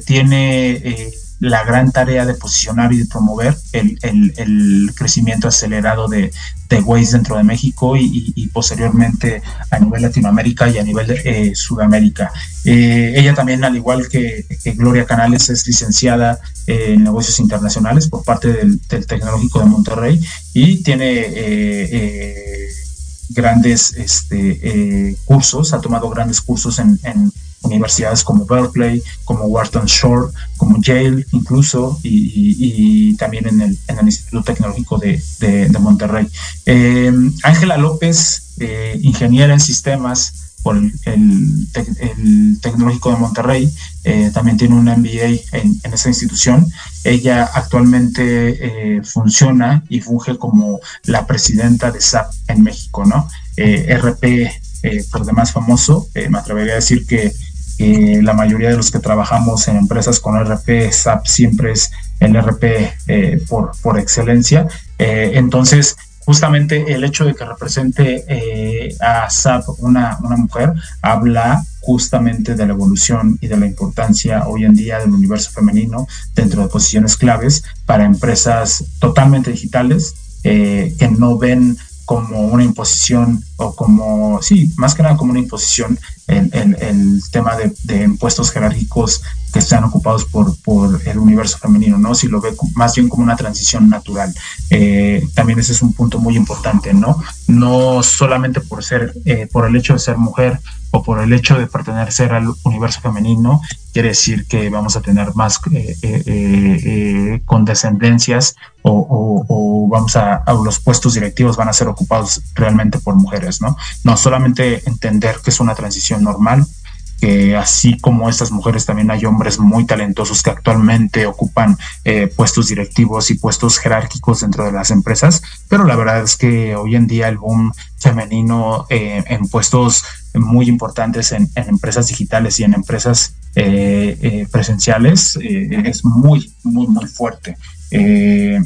tiene la gran tarea de posicionar y de promover el, el, crecimiento acelerado de, de Waze dentro de México y, posteriormente a nivel Latinoamérica y a nivel eh, Sudamérica. Eh, ella también, al igual que, Gloria Canales, es licenciada en negocios internacionales por parte del, Tecnológico de Monterrey y tiene eh, grandes este, cursos, ha tomado grandes cursos en universidades como Berkeley, como Wharton Shore, como Yale incluso, y, también en el, Instituto Tecnológico de, Monterrey. Eh, Ángela López, eh, ingeniera en sistemas por el, Tecnológico de Monterrey, eh, también tiene un MBA en, en esa institución. Ella actualmente funciona y funge como la presidenta de SAP en México, ¿no? RP, por demás famoso, me atrevería a decir que la mayoría de los que trabajamos en empresas con RP, SAP siempre es el RP eh, por, por excelencia. Eh, entonces, justamente el hecho de que represente eh, a SAP una, una mujer habla justamente de la evolución y de la importancia hoy en día del universo femenino dentro de posiciones claves para empresas totalmente digitales que no ven como una imposición o como, sí, más que nada como una imposición en, el tema de, de, impuestos jerárquicos que están ocupados por, por el universo femenino, ¿no? Si lo ve más bien como una transición natural. Eh, también ese es un punto muy importante, ¿no? No solamente por ser, eh, por el hecho de ser mujer o por el hecho de pertenecer al universo femenino, quiere decir que vamos a tener más eh, condescendencias o, vamos a, los puestos directivos van a ser ocupados realmente por mujeres, ¿no? No solamente entender que es una transición normal, que así como estas mujeres también hay hombres muy talentosos que actualmente ocupan eh, puestos directivos y puestos jerárquicos dentro de las empresas, pero la verdad es que hoy en día el boom femenino eh, en puestos muy importantes en, empresas digitales y en empresas eh, presenciales es muy, muy, muy fuerte. Eh,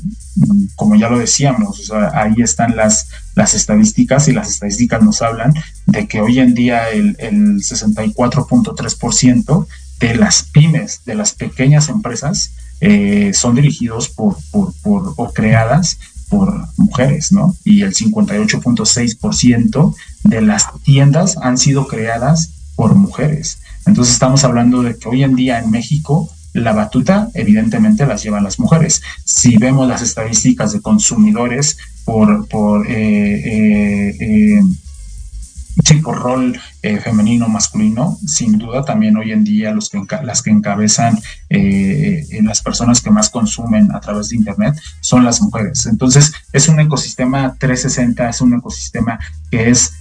como ya lo decíamos, ahí están las, las estadísticas y las estadísticas nos hablan de que hoy en día el, el 64.3% de las pymes, de las pequeñas empresas, son dirigidos por, por, por, o creadas por mujeres, ¿no? Y el 58.6% de las tiendas han sido creadas por mujeres. Entonces estamos hablando de que hoy en día en México la batuta evidentemente las llevan las mujeres. Si vemos las estadísticas de consumidores por, por eh, eh, eh, sí, por rol eh, femenino, masculino, sin duda también hoy en día los que las que encabezan eh, eh, las personas que más consumen a través de Internet son las mujeres. Entonces, es un ecosistema 360, es un ecosistema que es,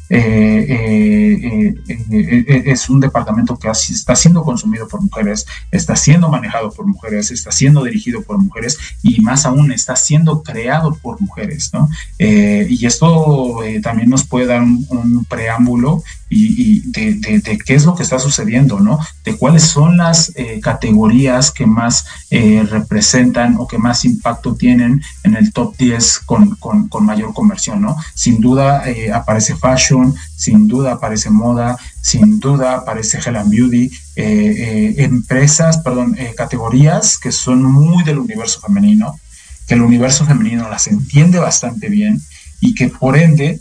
es un departamento que está siendo consumido por mujeres, está siendo manejado por mujeres, está siendo dirigido por mujeres y más aún está siendo creado por mujeres, ¿no? y esto también nos puede dar un preámbulo y, de, qué es lo que está sucediendo, ¿no? De cuáles son las eh, categorías que más eh, representan o que más impacto tienen en el top 10 con, mayor conversión, ¿no? Sin duda eh, aparece fashion, sin duda aparece moda, sin duda aparece Hell and Beauty, empresas, perdón, categorías que son muy del universo femenino, que el universo femenino las entiende bastante bien y que por ende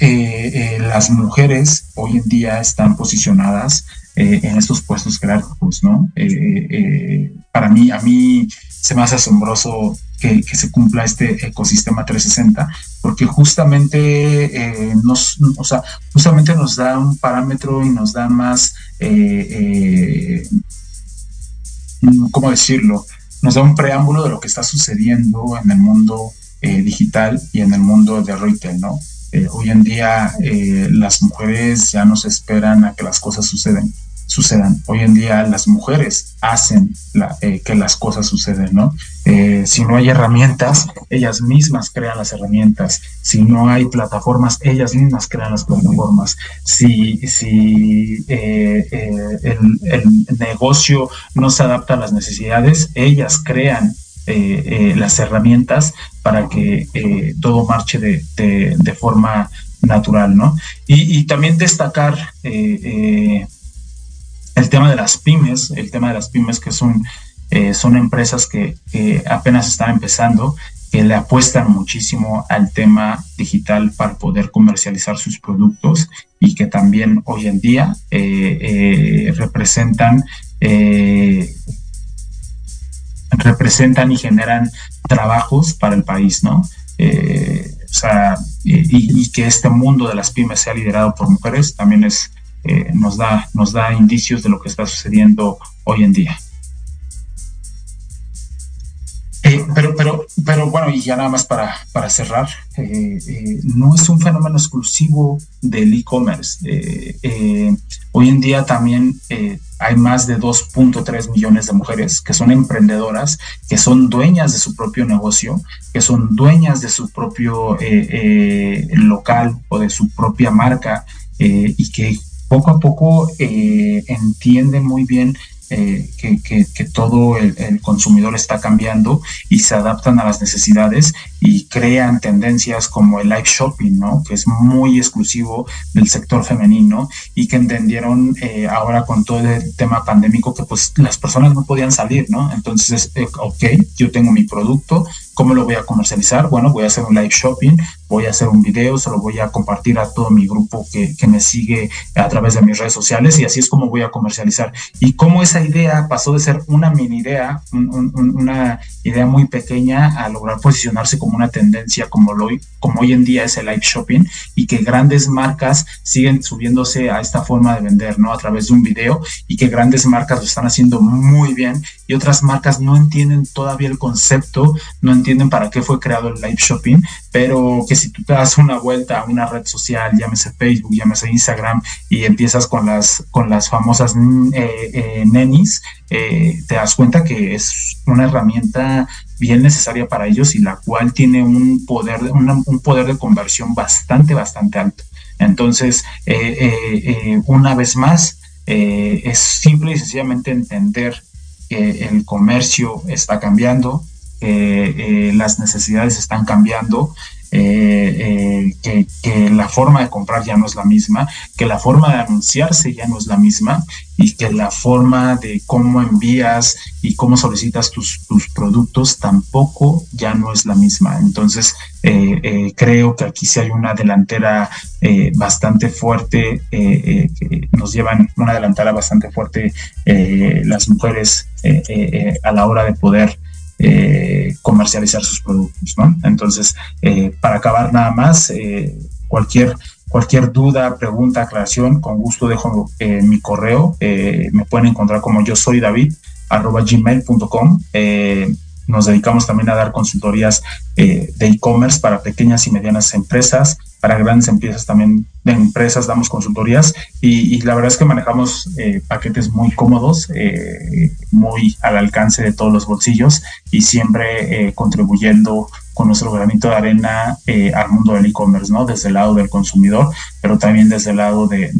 eh, eh, las mujeres hoy en día están posicionadas eh, en estos puestos jerárquicos, ¿no? para mí, a mí se me hace asombroso que, se cumpla este ecosistema 360, porque justamente nos, o sea, justamente nos da un parámetro y nos da más, ¿cómo decirlo? Nos da un preámbulo de lo que está sucediendo en el mundo digital y en el mundo de retail, ¿no? Eh, hoy en día eh, las mujeres ya no se esperan a que las cosas suceden, sucedan. Hoy en día las mujeres hacen eh, que las cosas suceden, ¿no? si no hay herramientas, ellas mismas crean las herramientas. Si no hay plataformas, ellas mismas crean las plataformas. Si, si el, el negocio no se adapta a las necesidades, ellas crean las herramientas para que eh, todo marche de, forma natural, ¿no? Y, también destacar el tema de las pymes, el tema de las pymes que son, son empresas que, apenas están empezando, que le apuestan muchísimo al tema digital para poder comercializar sus productos y que también hoy en día representan representan y generan trabajos para el país, ¿no? Eh, o sea, y, que este mundo de las pymes sea liderado por mujeres también es, eh, nos, da, nos da indicios de lo que está sucediendo hoy en día. Eh, pero, pero, pero bueno, y ya nada más para, para cerrar, no es un fenómeno exclusivo del e-commerce. hoy en día también hay más de 2.3 millones de mujeres que son emprendedoras, que son dueñas de su propio negocio, que son dueñas de su propio eh, eh, local o de su propia marca eh, y que poco a poco entienden muy bien eh, que, todo el, consumidor está cambiando y se adaptan a las necesidades y crean tendencias como el live shopping, ¿no? Que es muy exclusivo del sector femenino y que entendieron eh, ahora con todo el tema pandémico que pues las personas no podían salir, ¿no? Entonces, eh, ok, yo tengo mi producto, ¿Cómo lo voy a comercializar? Bueno, voy a hacer un live shopping, voy a hacer un video, se lo voy a compartir a todo mi grupo que, me sigue a través de mis redes sociales y así es como voy a comercializar. Y cómo esa idea pasó de ser una mini idea, una idea muy pequeña a lograr posicionarse como una tendencia como, lo, como hoy en día es el live shopping y que grandes marcas siguen subiéndose a esta forma de vender, ¿no? A través de un video y que grandes marcas lo están haciendo muy bien y otras marcas no entienden todavía el concepto, no entienden para qué fue creado el live shopping, pero que si tú te das una vuelta a una red social, llámese Facebook, llámese Instagram, y empiezas con las, con las famosas mm, eh, eh, nenis, eh, te das cuenta que es una herramienta bien necesaria para ellos y la cual tiene un poder, un poder de conversión bastante, bastante alto. Entonces, una vez más, es simple y sencillamente entender que el comercio está cambiando, eh, las necesidades están cambiando eh, que, la forma de comprar ya no es la misma, que la forma de anunciarse ya no es la misma y que la forma de cómo envías y cómo solicitas tus, productos tampoco ya no es la misma. Entonces, creo que aquí sí hay una delantera bastante fuerte, que nos llevan una delantera bastante fuerte las mujeres a la hora de poder eh, comercializar sus productos, ¿no? Entonces, eh, para acabar nada más, eh, cualquier, cualquier duda, pregunta, aclaración, con gusto dejo mi correo. me pueden encontrar como yo soy David arroba gmail.com. nos dedicamos también a dar consultorías de e-commerce para pequeñas y medianas empresas para grandes empresas también de empresas damos consultorías y, la verdad es que manejamos eh, paquetes muy cómodos, eh, muy al alcance de todos los bolsillos y siempre eh, contribuyendo con nuestro granito de arena al mundo del e-commerce, ¿no? Desde el lado del consumidor, pero también desde el lado de,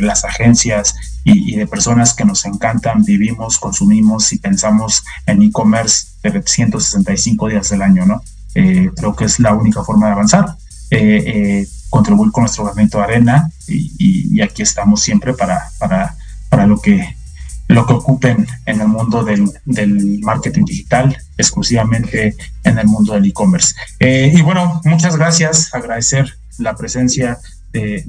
las agencias y, de personas que nos encantan, vivimos, consumimos y pensamos en e-commerce de 365 días del año, ¿no? creo que es la única forma de avanzar. Eh, eh, contribuir con nuestro de arena y, aquí estamos siempre para, para, para lo que lo que ocupen en el mundo del, del marketing digital, exclusivamente en el mundo del e-commerce. Eh, y bueno, muchas gracias, agradecer la presencia de,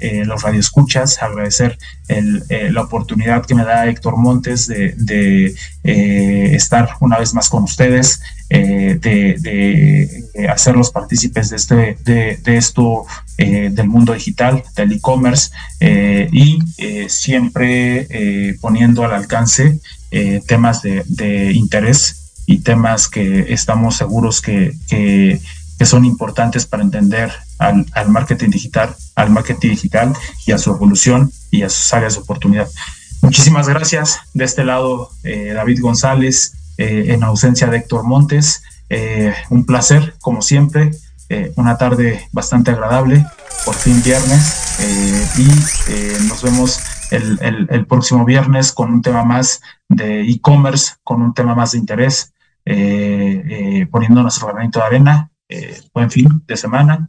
eh, los radioescuchas, agradecer el, eh, la oportunidad que me da Héctor Montes de, eh, estar una vez más con ustedes, de, hacerlos partícipes de, este, de, esto del mundo digital, del e-commerce, y siempre poniendo al alcance temas de, interés y temas que estamos seguros que que son importantes para entender al, marketing digital, al marketing digital y a su evolución y a sus áreas de oportunidad. Muchísimas gracias. De este lado, eh, David González, eh, en ausencia de Héctor Montes. Eh, un placer, como siempre. una tarde bastante agradable, por fin viernes. y nos vemos el, el, próximo viernes con un tema más de e-commerce, con un tema más de interés, poniendo nuestro granito de arena eh, buen fin de semana